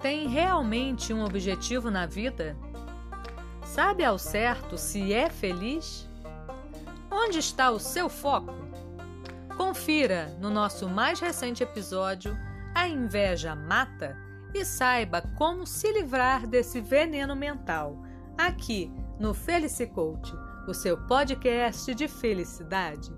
tem realmente um objetivo na vida? Sabe ao certo se é feliz? Onde está o seu foco? Confira no nosso mais recente episódio A Inveja Mata e saiba como se livrar desse veneno mental aqui no Felice Coach, o seu podcast de felicidade.